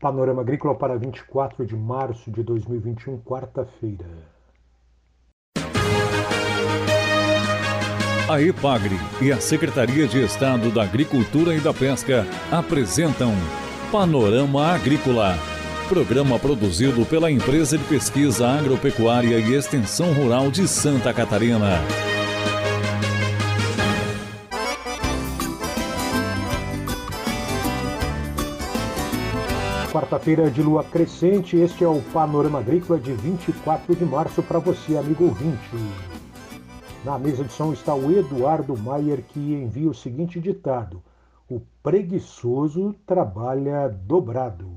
Panorama Agrícola para 24 de março de 2021, quarta-feira. A EPAGRE e a Secretaria de Estado da Agricultura e da Pesca apresentam Panorama Agrícola, programa produzido pela Empresa de Pesquisa Agropecuária e Extensão Rural de Santa Catarina. Quarta-feira de lua crescente, este é o Panorama Agrícola de 24 de março para você, amigo ouvinte. Na mesa de som está o Eduardo Maier, que envia o seguinte ditado: O preguiçoso trabalha dobrado.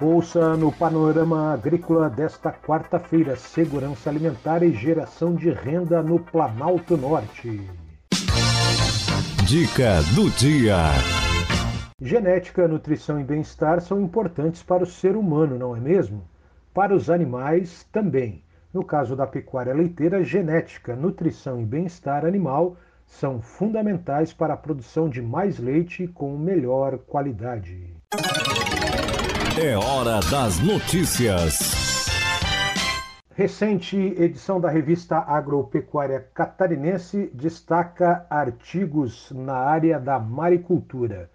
Ouça no Panorama Agrícola desta quarta-feira: Segurança Alimentar e Geração de Renda no Planalto Norte. Dica do dia. Genética, nutrição e bem-estar são importantes para o ser humano, não é mesmo? Para os animais também. No caso da pecuária leiteira, genética, nutrição e bem-estar animal são fundamentais para a produção de mais leite com melhor qualidade. É hora das notícias. Recente edição da revista Agropecuária Catarinense destaca artigos na área da maricultura.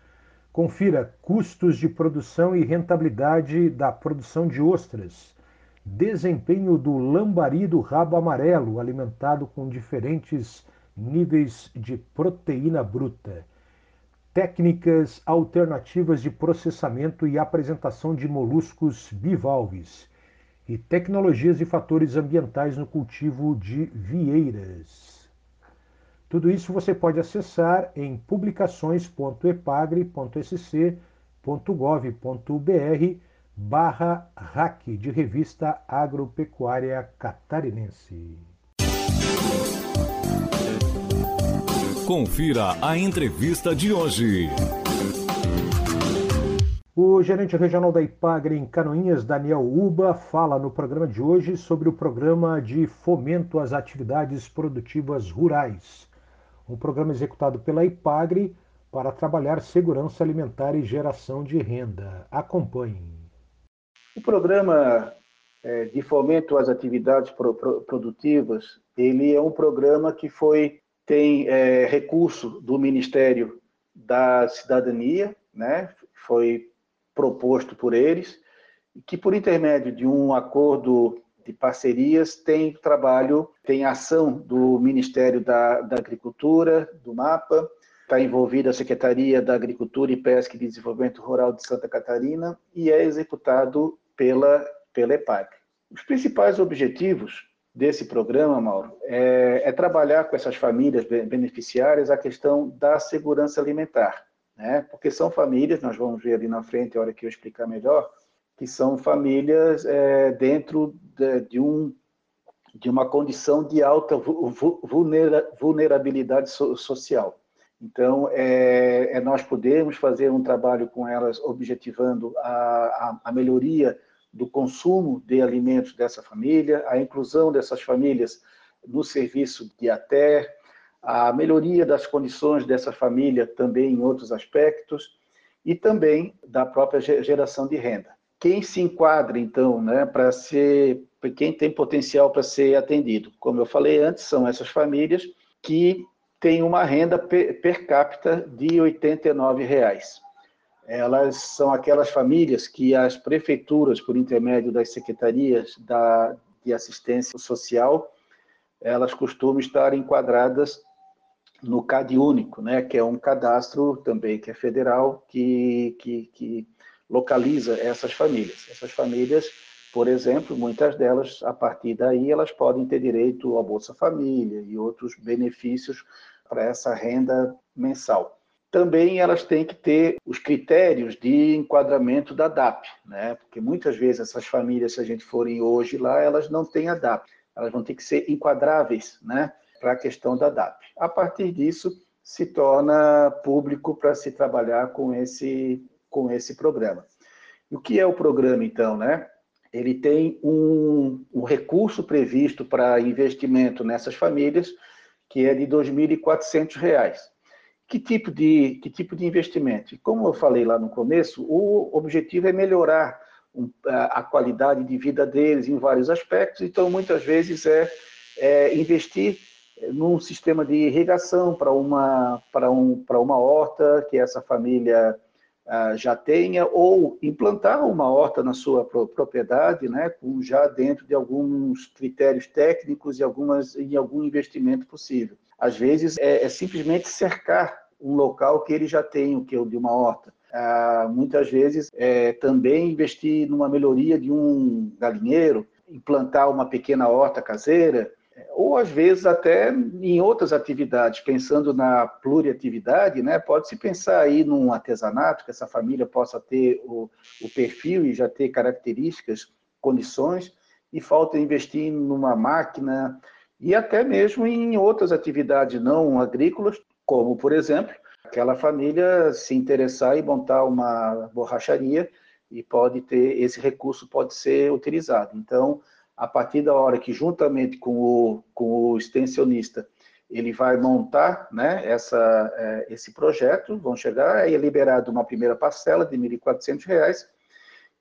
Confira custos de produção e rentabilidade da produção de ostras. Desempenho do lambari do rabo amarelo, alimentado com diferentes níveis de proteína bruta. Técnicas alternativas de processamento e apresentação de moluscos bivalves. E tecnologias e fatores ambientais no cultivo de vieiras. Tudo isso você pode acessar em publicações.epagre.sc.gov.br barra RAC de Revista Agropecuária Catarinense. Confira a entrevista de hoje. O gerente regional da Ipagre em Canoinhas, Daniel Uba, fala no programa de hoje sobre o programa de fomento às atividades produtivas rurais um programa executado pela IPAGRE para trabalhar segurança alimentar e geração de renda. Acompanhe. O programa é, de fomento às atividades produtivas, ele é um programa que foi tem é, recurso do Ministério da Cidadania, né? Foi proposto por eles, que por intermédio de um acordo de parcerias, tem trabalho, tem ação do Ministério da, da Agricultura, do MAPA, está envolvida a Secretaria da Agricultura e Pesca e Desenvolvimento Rural de Santa Catarina e é executado pela, pela EPAC. Os principais objetivos desse programa, Mauro, é, é, trabalhar com essas famílias beneficiárias a questão da segurança alimentar, né? porque são famílias, nós vamos ver ali na frente, a hora que eu explicar melhor, que são famílias é, dentro de, de, um, de uma condição de alta vulnera, vulnerabilidade so, social. Então, é, é, nós podemos fazer um trabalho com elas objetivando a, a, a, melhoria do consumo de alimentos dessa família, a inclusão dessas famílias no serviço de até, a melhoria das condições dessa família também em outros aspectos, e também da própria geração de renda quem se enquadra, então, né, para ser, quem tem potencial para ser atendido? Como eu falei antes, são essas famílias que têm uma renda per, capita de 89 reais. Elas são aquelas famílias que as prefeituras, por intermédio das secretarias da, de assistência social, elas costumam estar enquadradas no CAD único, né, que é um cadastro também que é federal, que, que, que localiza essas famílias. Essas famílias, por exemplo, muitas delas, a partir daí, elas podem ter direito ao Bolsa Família e outros benefícios para essa renda mensal. Também elas têm que ter os critérios de enquadramento da DAP, né? Porque muitas vezes essas famílias, se a gente forem hoje lá, elas não têm a DAP. Elas vão ter que ser enquadráveis, né? Para a questão da DAP. A partir disso, se torna público para se trabalhar com esse com esse programa. O que é o programa, então, né? Ele tem um, um recurso previsto para investimento nessas famílias, que é de R$ 2.400. que tipo de, que tipo de investimento? Como eu falei lá no começo, o objetivo é melhorar a qualidade de vida deles em vários aspectos, então muitas vezes é, é investir num sistema de irrigação para uma, para um, para uma horta que essa família ah, já tenha, ou implantar uma horta na sua propriedade, né, com, já dentro de alguns critérios técnicos e algumas, em algum investimento possível. Às vezes é, é simplesmente cercar um local que ele já tem, o que é de uma horta. Ah, muitas vezes é também investir numa melhoria de um galinheiro, implantar uma pequena horta caseira, ou às vezes até em outras atividades, pensando na pluriatividade, né, pode-se pensar aí num artesanato, que essa família possa ter o, o perfil e já ter características, condições, e falta investir numa máquina, e até mesmo em outras atividades não agrícolas, como, por exemplo, aquela família se interessar em montar uma borracharia e pode ter, esse recurso pode ser utilizado. Então, a partir da hora que, juntamente com o, com o extensionista, ele vai montar né, essa, é, esse projeto, vão chegar, aí é liberado uma primeira parcela de R$ 1.400,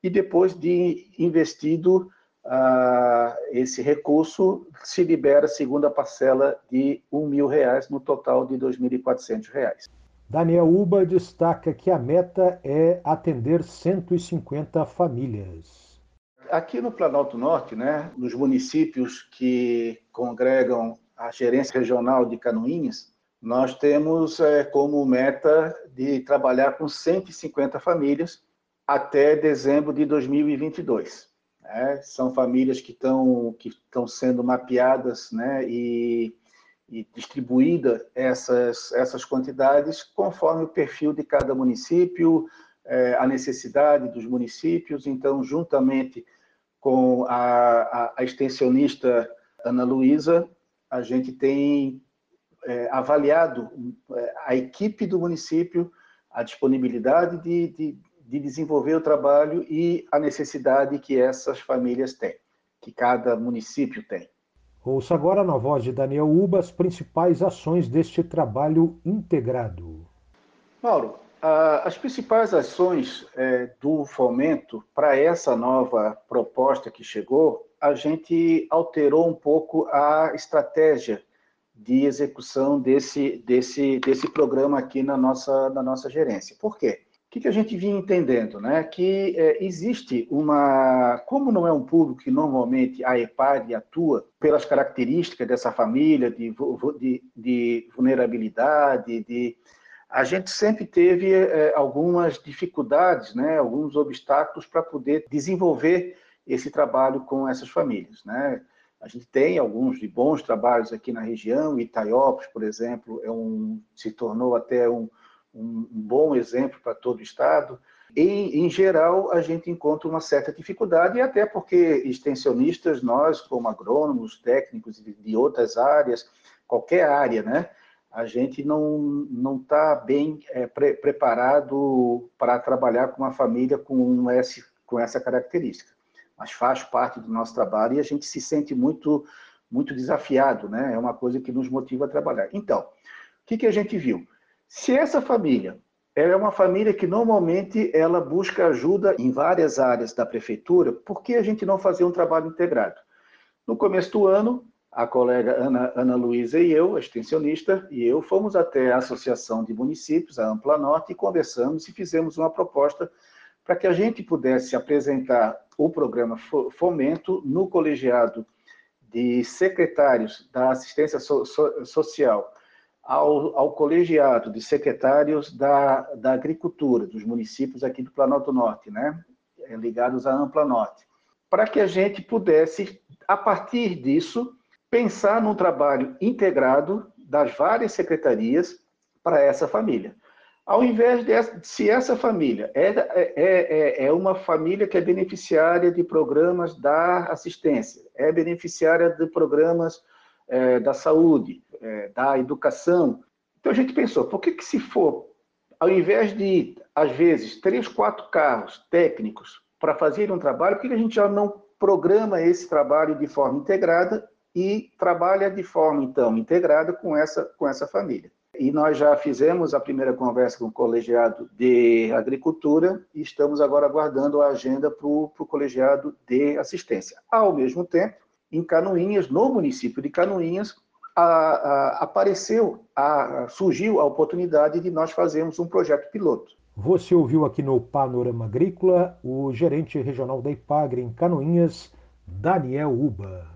e depois de investido ah, esse recurso, se libera a segunda parcela de R$ 1.000, no total de R$ 2.400. Daniel Uba destaca que a meta é atender 150 famílias. Aqui no Planalto Norte, né, nos municípios que congregam a gerência regional de Canoinhas, nós temos é, como meta de trabalhar com 150 famílias até dezembro de 2022. Né? São famílias que estão que estão sendo mapeadas, né, e, e distribuída essas essas quantidades conforme o perfil de cada município, é, a necessidade dos municípios. Então, juntamente com a, a, extensionista Ana Luísa, a gente tem é, avaliado é, a equipe do município, a disponibilidade de, de, de, desenvolver o trabalho e a necessidade que essas famílias têm, que cada município tem. Ouça agora na voz de Daniel Uba as principais ações deste trabalho integrado. Mauro, as principais ações é, do fomento para essa nova proposta que chegou, a gente alterou um pouco a estratégia de execução desse, desse, desse programa aqui na nossa, na nossa gerência. Por quê? O que, a gente vinha entendendo? Né? Que é, existe uma. Como não é um público que normalmente a EPAD atua, pelas características dessa família, de, de, de vulnerabilidade, de a gente sempre teve é, algumas dificuldades, né, alguns obstáculos para poder desenvolver esse trabalho com essas famílias. Né? A gente tem alguns de bons trabalhos aqui na região, Itaiópolis, por exemplo, é um, se tornou até um, um, bom exemplo para todo o Estado. Em, em geral, a gente encontra uma certa dificuldade, até porque extensionistas, nós, como agrônomos, técnicos de, de outras áreas, qualquer área, né? A gente não está bem é, pre preparado para trabalhar com uma família com, S, com essa característica. Mas faz parte do nosso trabalho e a gente se sente muito, muito desafiado, né? É uma coisa que nos motiva a trabalhar. Então, o que, que a gente viu? Se essa família ela é uma família que normalmente ela busca ajuda em várias áreas da prefeitura, por que a gente não fazer um trabalho integrado? No começo do ano, a colega Ana, Ana Luísa e eu, a extensionista, e eu fomos até a Associação de Municípios, a Ampla Norte, e conversamos e fizemos uma proposta para que a gente pudesse apresentar o programa Fomento no colegiado de secretários da assistência so, so, social ao, ao, colegiado de secretários da, da agricultura dos municípios aqui do Planalto Norte, né, ligados à Ampla Norte, para que a gente pudesse, a partir disso, pensar num trabalho integrado das várias secretarias para essa família. Ao invés de, se essa família é, é, é, é, uma família que é beneficiária de programas da assistência, é beneficiária de programas é, da saúde, é, da educação, então a gente pensou, por que, que se for, ao invés de, às vezes, três, quatro carros técnicos para fazer um trabalho, por que a gente já não programa esse trabalho de forma integrada e trabalha de forma, então, integrada com essa, com essa família. E nós já fizemos a primeira conversa com o colegiado de agricultura e estamos agora aguardando a agenda para o colegiado de assistência. Ao mesmo tempo, em Canoinhas, no município de Canoinhas, a, a, apareceu, a, surgiu a oportunidade de nós fazermos um projeto piloto. Você ouviu aqui no Panorama Agrícola o gerente regional da IPAGRE em Canoinhas, Daniel Uba.